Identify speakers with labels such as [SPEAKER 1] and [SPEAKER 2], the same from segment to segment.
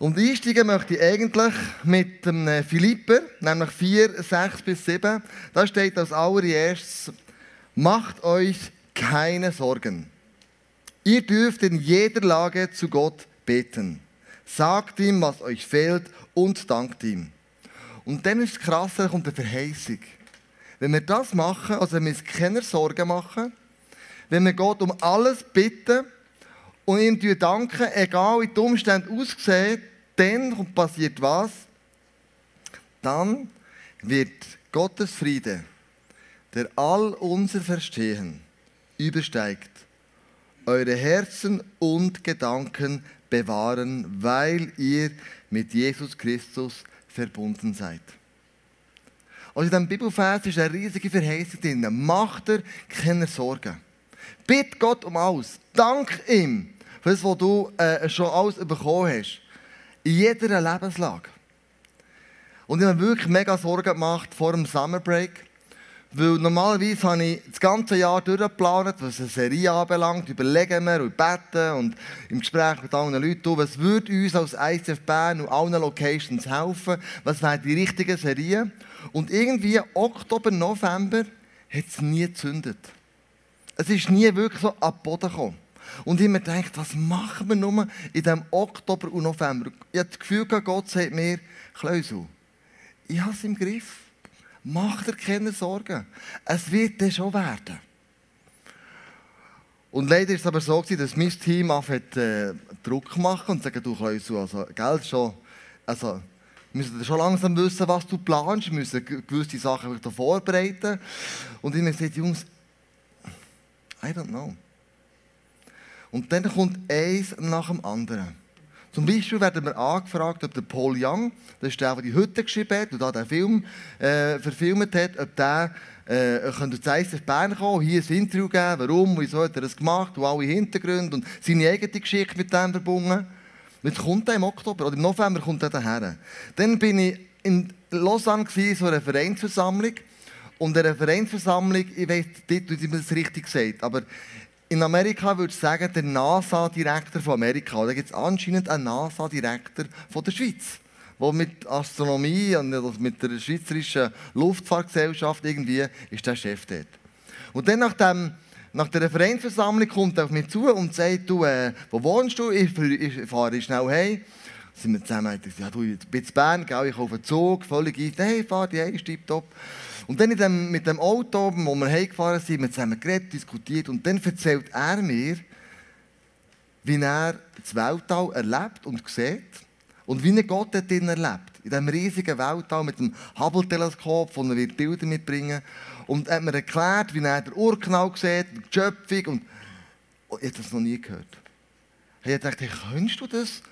[SPEAKER 1] Und einsteigen möchte ich eigentlich mit dem äh, Philipper, nämlich 4, 6 bis 7. Da steht als allererstes, macht euch keine Sorgen. Ihr dürft in jeder Lage zu Gott beten. Sagt ihm, was euch fehlt und dankt ihm. Und dann ist es krass, da kommt eine Verheißung. Wenn wir das machen, also wenn wir uns keine Sorgen machen, wenn wir Gott um alles bitten und ihm danken, egal wie die Umstände aussehen, dann passiert was? Dann wird Gottes Friede, der all unser Verstehen übersteigt, eure Herzen und Gedanken bewahren, weil ihr mit Jesus Christus verbunden seid. Also in diesem Bibelvers ist eine riesige Verheißung drin. Macht dir keine Sorgen. Bitte Gott um alles. Dank ihm für das, was du äh, schon alles bekommen hast. In jeder Lebenslage. Und ich habe wirklich mega Sorgen gemacht vor dem Summer Break. Weil normalerweise habe ich das ganze Jahr durchgeplant, was eine Serie anbelangt. Überlegen wir und beten und im Gespräch mit anderen Leuten, was würde uns als ICF Bern und allen Locations helfen? Was wäre die richtige Serie? Und irgendwie Oktober, November hat es nie gezündet. Es ist nie wirklich so ab Boden gekommen. Und ich mir gedacht, was machen wir nur in diesem Oktober und November? Ich habe das Gefühl, Gott sagt mir, Kleusel, ich habe es im Griff. Mach dir keine Sorgen. Es wird dann schon werden. Und leider ist es aber so, dass mein Team anfängt, äh, Druck machen und sagt, du kannst also Geld schon, also wir müssen schon langsam wissen, was du planst, wir müssen gewisse Sachen vorbereiten. Und ich habe gesagt, Jungs, I don't know. Und dann kommt eins nach dem anderen. Zum Beispiel werden wir angefragt, ob der Paul Young, das ist der, der die Hütte geschrieben hat und den Film äh, verfilmt hat, ob der äh, könnte zu ICF Bern kommen, hier ein Interview geben, warum, wieso hat er das gemacht und alle Hintergründe und seine eigene Geschichte mit dem verbunden. Jetzt kommt er im Oktober oder im November kommt er daher. Dann bin ich in Lausanne gewesen, so einer Vereinsversammlung und eine Vereinsversammlung, ich weiß nicht, wie man das richtig sagt, aber in Amerika würde ich sagen, der NASA-Direktor von Amerika. Da gibt es anscheinend einen NASA-Direktor von der Schweiz, der mit Astronomie und mit der Schweizerischen Luftfahrtgesellschaft irgendwie ist der Chef dort. Und dann nach, dem, nach der Referenzversammlung kommt er auf mich zu und sagt, du, äh, wo wohnst du? Ich, ich fahre schnell heim. Sind wir zusammen, ich ja, du, ich bin in Bern, gell, ich auf den Zug, völlig ein, hey, fahr die heim, tipptopp. Und dann dem, mit dem Auto, wo wir heimgefahren sind, wir zusammen geredet, diskutiert und dann erzählt er mir, wie er das Weltall erlebt und sieht und wie er Gott dort erlebt. In diesem riesigen Weltall mit dem Hubble-Teleskop, wo er Bilder mitbringen Und er hat mir erklärt, wie er den Urknall sieht, die Schöpfung und oh, ich habe das noch nie gehört. Ich dachte, hey, könntest du das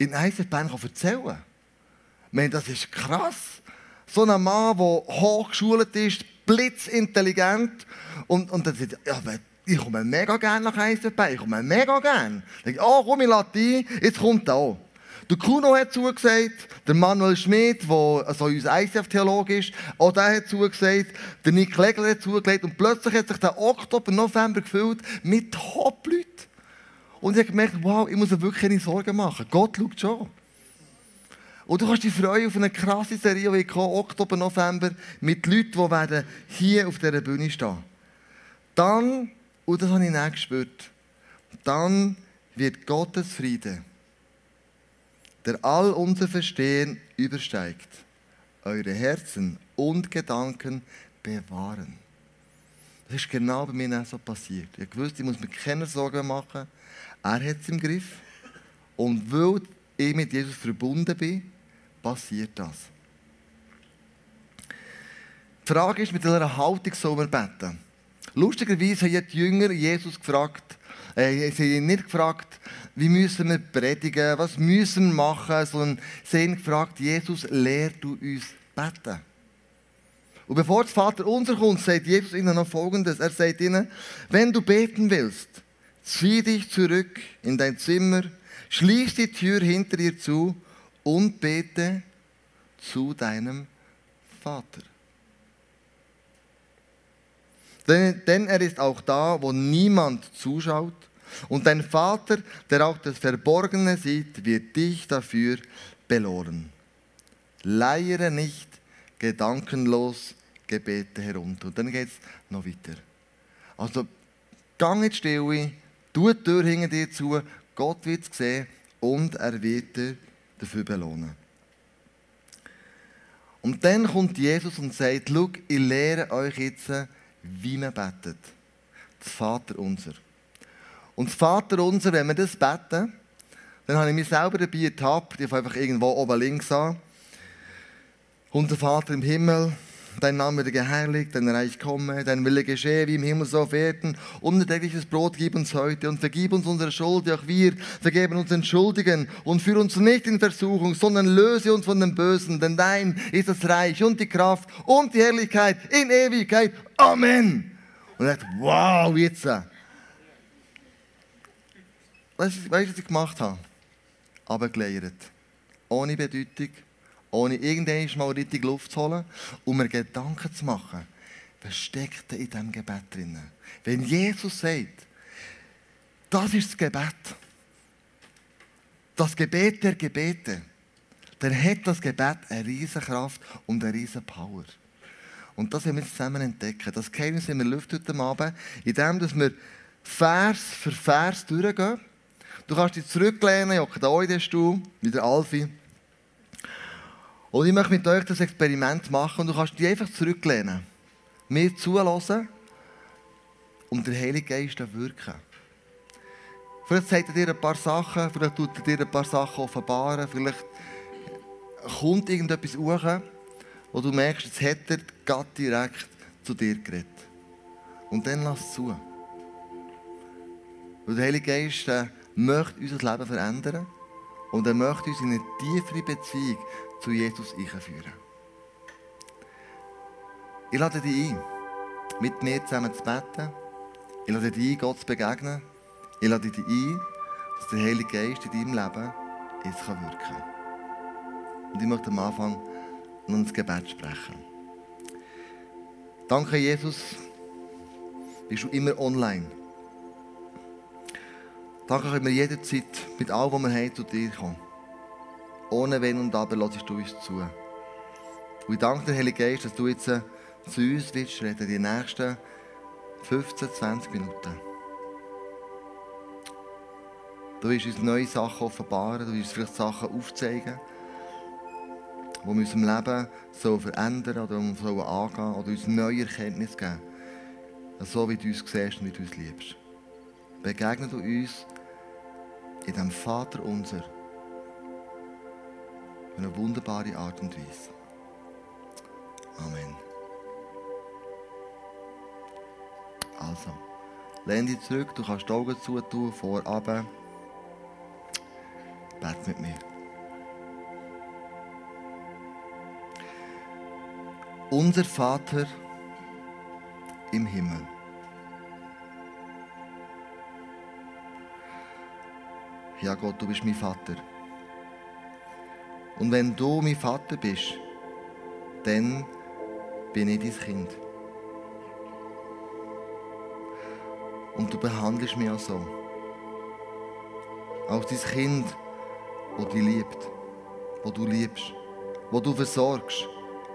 [SPEAKER 1] in Eisenbahn erzählen? Ich meine, das ist krass so ein Mann, der hochgeschult ist, blitzintelligent. Und, und dann sagt er, ja, ich komme mega gerne nach Eisenbein, ich komme mega gerne. Dann ich, oh, komm, ich Latin, jetzt kommt er auch. Der Kuno hat zugesagt, der Manuel Schmidt, der also unser ICF-Theologe ist, auch der hat zugesagt, der Nick Legler hat zugelegt und plötzlich hat sich der Oktober, November gefüllt mit Top-Leuten. Und ich habe gemerkt, wow, ich muss mir wirklich keine Sorgen machen. Gott schaut schon. Und du kannst dich freuen auf eine krasse Serie, die kommt, Oktober, November, mit Leuten, die werden hier auf dieser Bühne stehen. Dann, und das habe ich nicht gespürt, dann wird Gottes Friede, der all unser Verstehen übersteigt, eure Herzen und Gedanken bewahren. Das ist genau bei mir so passiert. Ich wusste, ich muss mir keine Sorgen machen. Er hat es im Griff. Und weil ich mit Jesus verbunden bin, passiert das. Die Frage ist, mit welcher Haltung soll man beten? Lustigerweise haben die Jünger Jesus gefragt, äh, sie haben nicht gefragt, wie müssen wir predigen, was müssen wir machen, sondern sie haben gefragt, Jesus, lehr du uns beten. Und bevor das Vater unser kommt, sagt Jesus ihnen noch Folgendes. Er sagt ihnen, wenn du beten willst, zieh dich zurück in dein Zimmer, schließ die Tür hinter dir zu und bete zu deinem Vater. Denn, denn er ist auch da, wo niemand zuschaut Und dein Vater, der auch das Verborgene sieht, wird dich dafür belohnen. Leiere nicht gedankenlos Gebete herunter. Und dann geht es noch weiter. Also, gang in die tu die Tür hinter dir zu, Gott wird es sehen und er wird dir dafür belohnen. Und dann kommt Jesus und sagt, schau, ich lehre euch jetzt, wie man betet. Das Vater unser. Und das Vater unser, wenn wir das beten, dann habe ich mich selber dabei ertappt, ich einfach irgendwo oben links an. Unser Vater im Himmel, dein Name werde geheiligt, dein Reich komme, dein Wille geschehe, wie im Himmel so auf Erden. Untägliches Brot gib uns heute und vergib uns unsere Schuld, auch wir vergeben uns den Schuldigen und führe uns nicht in Versuchung, sondern löse uns von dem Bösen, denn dein ist das Reich und die Kraft und die Herrlichkeit in Ewigkeit. Amen. Und er sagt, wow, jetzt. Weißt du, was ich gemacht habe? Abgeleiert. Ohne Bedeutung ohne irgendwann mal richtig Luft zu holen, um mir Gedanken zu machen, was steckt in diesem Gebet drin? Wenn Jesus sagt, das ist das Gebet, das Gebet der Gebete, dann hat das Gebet eine riesige Kraft und eine riesige Power. Und das wollen wir zusammen entdecken. Das Geheimnis der Luft heute Abend, indem dass wir Vers für Vers durchgehen. Du kannst dich zurücklehnen, ich hocke da in den Stuhl, wie der Alfie. Und ich möchte mit euch das Experiment machen und du kannst dich einfach zurücklehnen, mir zulassen und der Heilige Geist wirken. Vielleicht sagt er dir ein paar Sachen, vielleicht tut er dir ein paar Sachen offenbaren, vielleicht kommt irgendetwas hoch, wo du merkst, jetzt hat er Gott direkt zu dir geredet. Und dann lass es zu. Weil der Heilige Geist äh, möchte unser Leben verändern und er möchte uns in eine tiefere Beziehung zu Jesus einführen. Ich lade dich ein, mit mir zusammen zu beten. Ich lade dich ein, Gott zu begegnen. Ich lade dich ein, dass der Heilige Geist in deinem Leben jetzt wirken kann. Und ich möchte am Anfang noch ein Gebet sprechen. Danke, Jesus, bist du immer online. Danke, können wir jederzeit mit allem, was wir haben, zu dir kommen. Ohne Wenn und Aber lässt du uns zu. Und ich danke dir, Heilige Geist, dass du jetzt äh, zu uns willst reden, die nächsten 15, 20 Minuten. Du willst uns neue Sachen offenbaren, du willst uns vielleicht Sachen aufzeigen, die wir in unserem Leben so verändern oder so angehen oder uns neue Erkenntnisse geben. So wie du uns siehst und wie du uns liebst. Begegne du uns in dem Vater unser eine wunderbare Art und Weise. Amen. Also, lehn dich zurück, du kannst die Augen zutun, vor, runter. Mit mir. Unser Vater im Himmel. Ja Gott, du bist mein Vater. Und wenn du mein Vater bist, dann bin ich dein Kind. Und du behandelst mich auch so. Als dein Kind, das dich liebt, das du liebst, das du versorgst,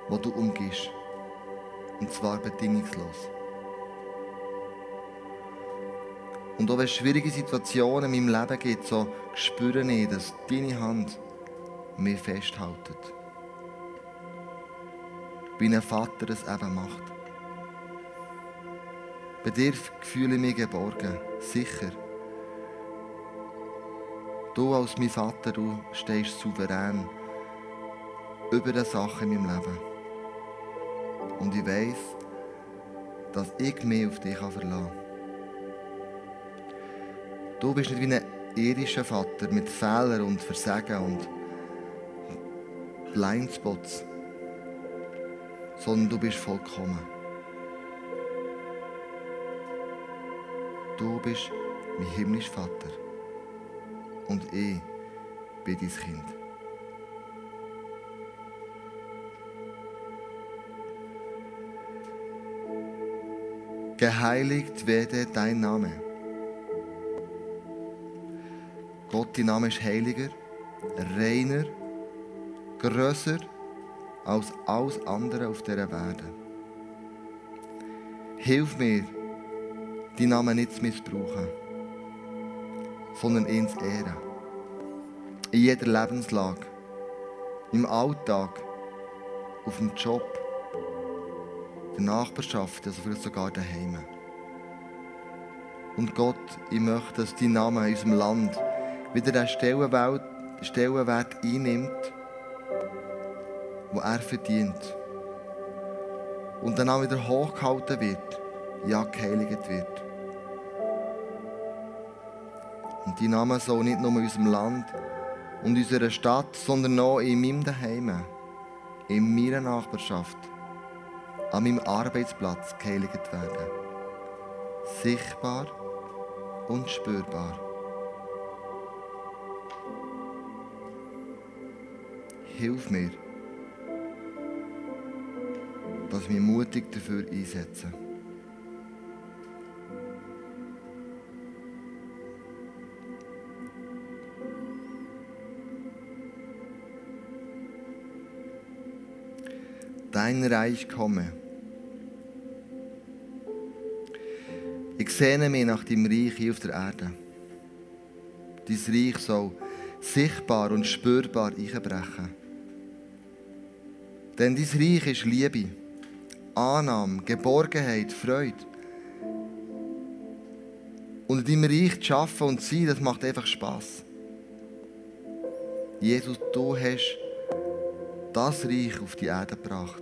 [SPEAKER 1] das du umgehst. Und zwar bedingungslos. Und auch wenn es schwierige Situationen in meinem Leben gibt, so spüre ich, dass deine Hand mich festhalten. Wie ein Vater es eben macht. Bei dir fühle ich mich geborgen, sicher. Du als mein Vater, du stehst souverän über die Sachen in meinem Leben. Und ich weiß, dass ich mich auf dich verlassen kann. Du bist nicht wie ein irdischer Vater mit Fehlern und Versagen und Blindspots, sondern du bist vollkommen. Du bist mein himmlischer Vater und ich bin dein Kind. Geheiligt werde dein Name. Gott, dein Name ist heiliger, reiner, grösser als alles andere auf dieser Welt. Hilf mir, deinen Namen nicht zu missbrauchen, sondern ihn zu ehren. In jeder Lebenslage, im Alltag, auf dem Job, der Nachbarschaft, also vielleicht sogar daheim. Und Gott, ich möchte, dass dein Name in unserem Land wieder den Stellenwert, Stellenwert einnimmt, wo er verdient. Und dann auch wieder hochgehalten wird, ja, geheiligt wird. Und dein Name soll nicht nur in unserem Land und unserer Stadt, sondern auch in meinem Daheim, in meiner Nachbarschaft, an meinem Arbeitsplatz geheiligt werden. Sichtbar und spürbar. Hilf mir, dass ich mich mutig dafür einsetze. Dein Reich komme. Ich sehne mich nach dem Reich hier auf der Erde. Dein Reich soll sichtbar und spürbar einbrechen. Denn dein Reich ist Liebe, Annahme, Geborgenheit, Freude. Und in deinem Reich zu arbeiten und zu sein, das macht einfach Spass. Jesus, du hast das Reich auf die Erde gebracht.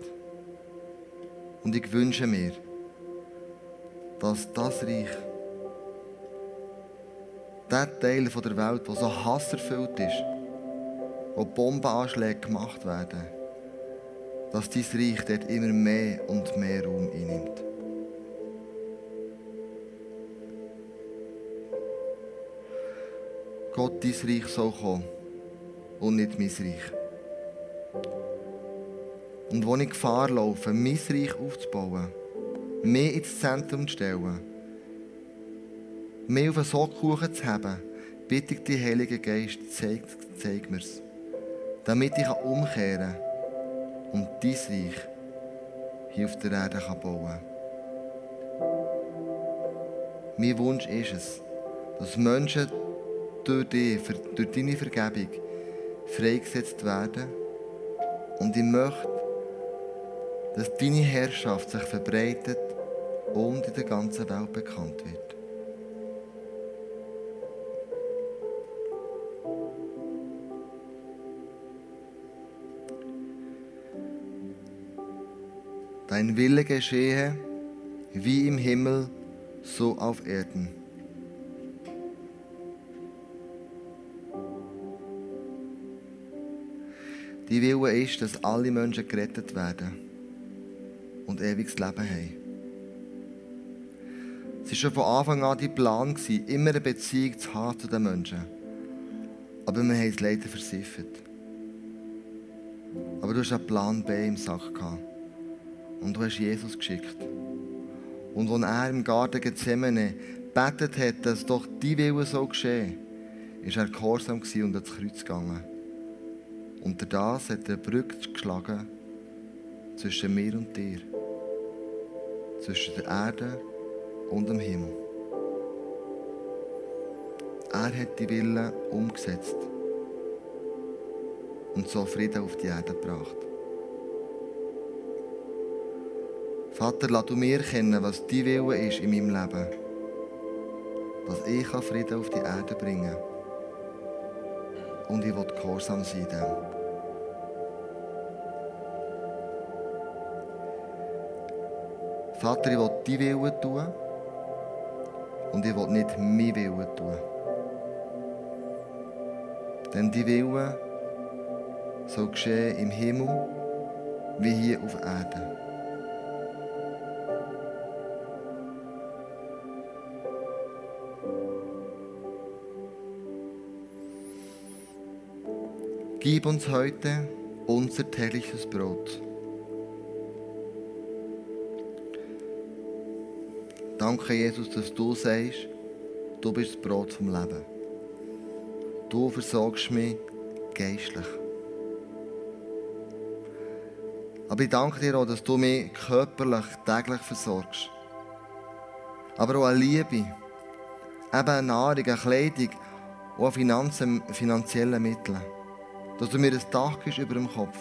[SPEAKER 1] Und ich wünsche mir, dass das Reich, der Teil der Welt, der so hasserfüllt ist, wo Bombenanschläge gemacht werden, dass dein Reich dort immer mehr und mehr Raum einnimmt. Gott, dein Reich soll kommen und nicht mein Reich. Und wo ich Gefahr laufe, mein Reich aufzubauen, mehr ins Zentrum zu stellen, mehr auf einen Sockkuchen zu haben, bitte ich dich, Heiliger Geist, zeig, zeig mir's. Damit ich umkehren kann und dein Reich hier auf der Erde bauen kann. Mein Wunsch ist es, dass Menschen durch dich, durch deine Vergebung freigesetzt werden. Und ich möchte, dass deine Herrschaft sich verbreitet und in der ganzen Welt bekannt wird. Dein Wille geschehe wie im Himmel, so auf Erden. Die Wille ist, dass alle Menschen gerettet werden und ewiges Leben haben. Es war schon von Anfang an dein Plan, immer eine Beziehung zu haben zu den Menschen. Aber wir haben es leider versiffert. Aber du hast einen Plan B im Sack gehabt. Und du hast Jesus geschickt. Und als er im Garten Gethsemane betet hat, dass doch die Wille so geschehen, ist er gehorsam und ans Kreuz gegangen. Unter das hat er Brücke geschlagen zwischen mir und dir. Zwischen der Erde und dem Himmel. Er hat die Wille umgesetzt und so Frieden auf die Erde gebracht. Vater, lass du mir kennen, was dein Wille ist in meinem Leben. Dass ich Frieden auf die Erde bringen kann. Und ich will gehorsam sein dem. Vater, ich will dein Wille tun und ich will nicht mein Wille tun. Denn die Wille soll geschehen im Himmel wie hier auf Erden. Gib uns heute unser tägliches Brot. Danke, Jesus, dass du sagst, du bist das Brot vom Leben. du versorgst mich geistlich. Aber ich danke dir auch, dass du mich körperlich täglich versorgst. Aber auch an Liebe, eben an Nahrung, an Kleidung, auch an Finanzen, finanziellen. Dass du mir ein Dach gibst über dem Kopf.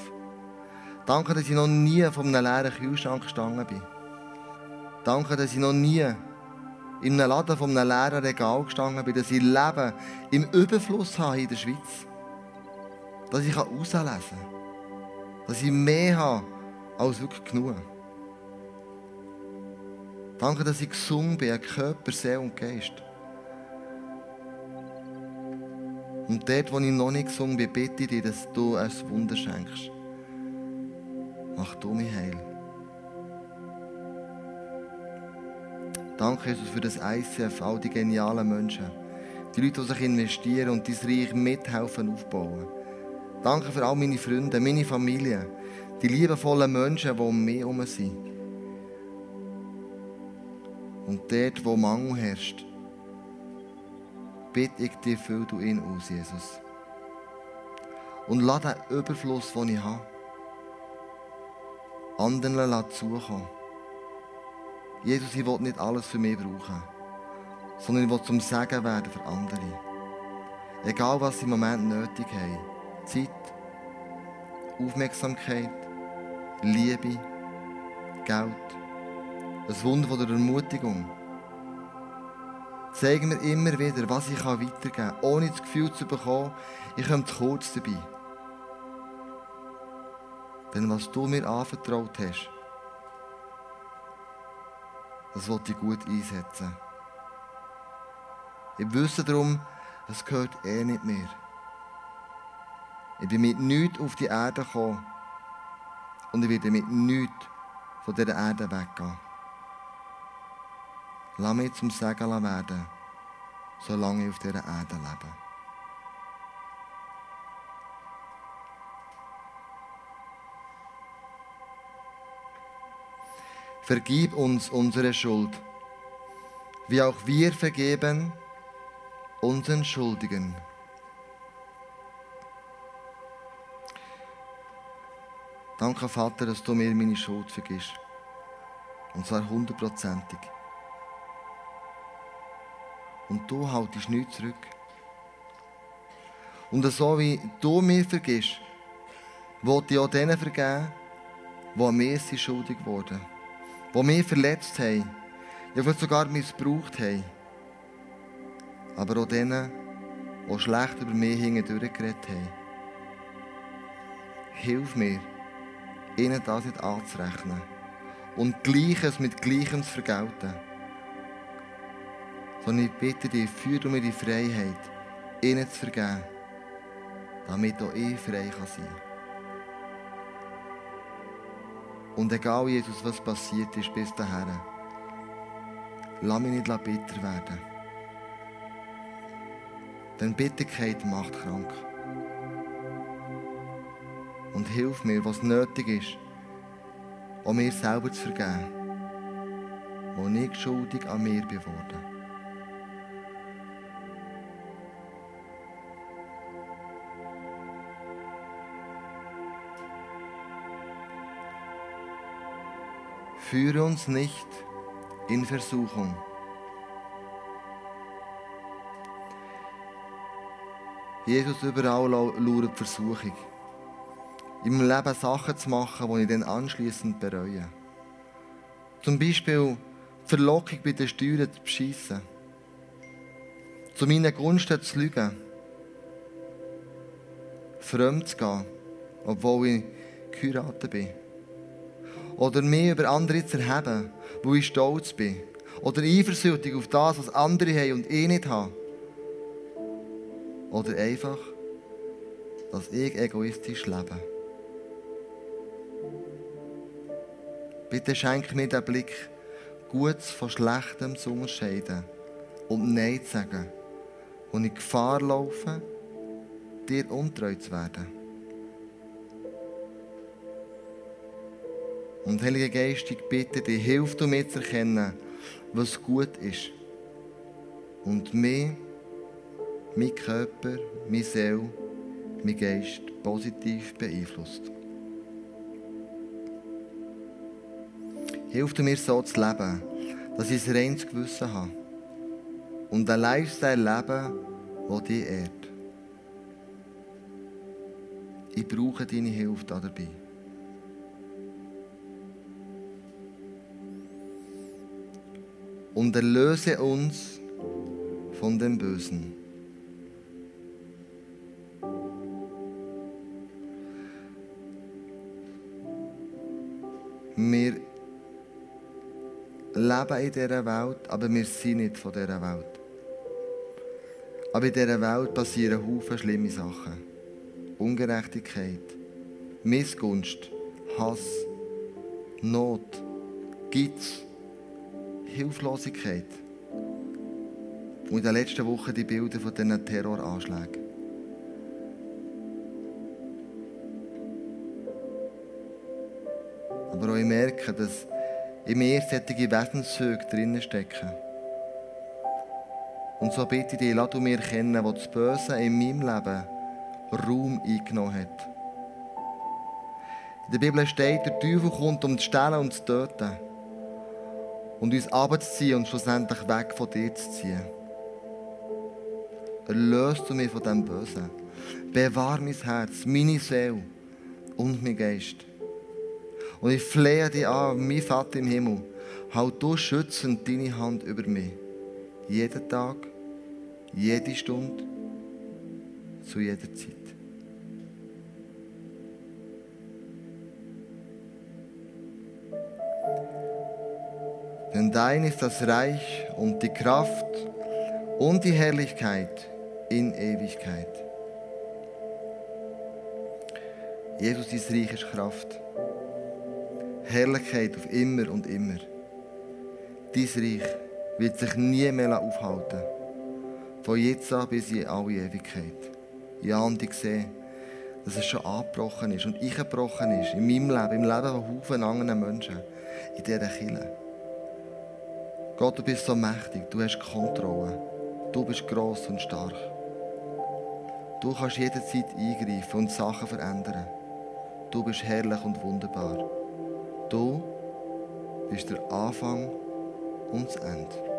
[SPEAKER 1] Danke, dass ich noch nie von einem leeren Kühlschrank gestanden bin. Danke, dass ich noch nie in einem Laden von einem leeren Regal gestanden bin, dass ich Leben im Überfluss habe in der Schweiz. Dass ich herauslesen kann. Dass ich mehr habe als wirklich genug. Danke, dass ich gesund bin, Körper, Seele und Geist. Und dort, wo ich noch nicht gesund bin, bitte ich dich, dass du ein Wunder schenkst. Mach du mich heil. Danke, Jesus, für das ICF, all die genialen Menschen. Die Leute, die sich investieren und dein Reich mithelfen aufbauen. Danke für all meine Freunde, meine Familie, die liebevollen Menschen, die um mich herum sind. Und dort, wo Mangel herrscht, bitte ich dich, füll du ihn aus, Jesus. Und lass den Überfluss, den ich habe, anderen zukommen. Jesus, ich will nicht alles für mich brauchen, sondern ich will zum Segen werden für andere. Egal, was sie im Moment nötig haben. Zeit, Aufmerksamkeit, Liebe, Geld, ein Wunder der Ermutigung. Zeig mir immer wieder, was ich weitergeben kann, ohne das Gefühl zu bekommen, ich komme zu kurz dabei. Denn was du mir anvertraut hast, das wollte ich gut einsetzen. Ich wüsste darum, es gehört eh nicht mehr. Ich bin mit nichts auf die Erde gekommen und ich werde mit nichts von dieser Erde weggehen. Lass mich zum Segen werden, solange ich auf dieser Erde lebe. Vergib uns unsere Schuld, wie auch wir vergeben unseren Schuldigen. Danke, Vater, dass du mir meine Schuld vergisst. Und zwar hundertprozentig. Und du haltest nichts zurück. Und so wie du mir vergisst, wollte ich auch denen vergeben, die an mir sind schuldig wurden die mich verletzt haben, ja vielleicht sogar missbraucht haben. Aber auch denen, die schlecht über mich hindurch geredet haben. Hilf mir, ihnen das nicht anzurechnen und Gleiches mit Gleichem zu vergelten. Sondern ich bitte dich, führ du mir die Freiheit, ihnen zu vergeben, damit auch ich frei sein kann. Und egal, Jesus, was passiert ist bis dahin, lass mich nicht bitter werden. Denn Bitterkeit macht krank. Und hilf mir, was nötig ist, um mir selber zu vergeben, wo ich schuldig an mir bin Führe uns nicht in Versuchung. Jesus, überall lauert Versuchung. Meinem Leben Sachen zu machen, die ich dann anschließend bereue. Zum Beispiel die Verlockung bei den Steuern zu beschissen. Zu meinen Gunsten zu lügen. Fremd zu gehen, obwohl ich geheiratet bin. Oder mich über andere zu erheben, wo ich stolz bin. Oder eifersüchtig auf das, was andere haben und ich nicht habe. Oder einfach, dass ich egoistisch lebe. Bitte schenk mir den Blick, Gutes von Schlechtem zu unterscheiden und Nein zu sagen, und in Gefahr laufe, dir untreu zu werden. Und Heilige Geist, ich bitte dich, hilf du mir zu erkennen, was gut ist. Und mir mein Körper, meine Seele, mein Geist positiv beeinflusst. Hilf mir so zu leben, dass ich ein reines Gewissen habe und ein Lifestyle leben, der dich ehrt. Ich brauche deine Hilfe dabei. Und erlöse uns von dem Bösen. Wir leben in dieser Welt, aber wir sind nicht von dieser Welt. Aber in dieser Welt passieren Haufen schlimme Sachen. Ungerechtigkeit, Missgunst, Hass, Not, Gitz, Hilflosigkeit. Und in den letzten Wochen die Bilder von diesen Terroranschlägen. Aber auch ich merke, dass in mir solche Wesenszüge drinnen stecken. Und so bitte ich dich, lass du mir kennen, wo das Böse in meinem Leben Raum eingenommen hat. In der Bibel steht, der Teufel kommt, um zu stehlen und zu töten. Und uns abzuziehen und schlussendlich weg von dir zu ziehen. Erlöst du mich von dem Bösen. Bewahr mein Herz, meine Seele und mein Geist. Und ich flehe dich an, mein Vater im Himmel, halt du schützend deine Hand über mich. Jeden Tag, jede Stunde, zu jeder Zeit. Denn dein ist das Reich und die Kraft und die Herrlichkeit in Ewigkeit. Jesus, dein Reich ist Kraft. Herrlichkeit auf immer und immer. Dein Reich wird sich nie mehr aufhalten. Von jetzt an bis in alle Ewigkeit. Ja, und ich sehe, dass es schon angebrochen ist und ich gebrochen ist in meinem Leben, im Leben von Haufen anderen Menschen, in dieser Kirche. Gott, du bist so mächtig, du hast Kontrolle. Du bist gross und stark. Du kannst jederzeit eingreifen und Sachen verändern. Du bist herrlich und wunderbar. Du bist der Anfang und das Ende.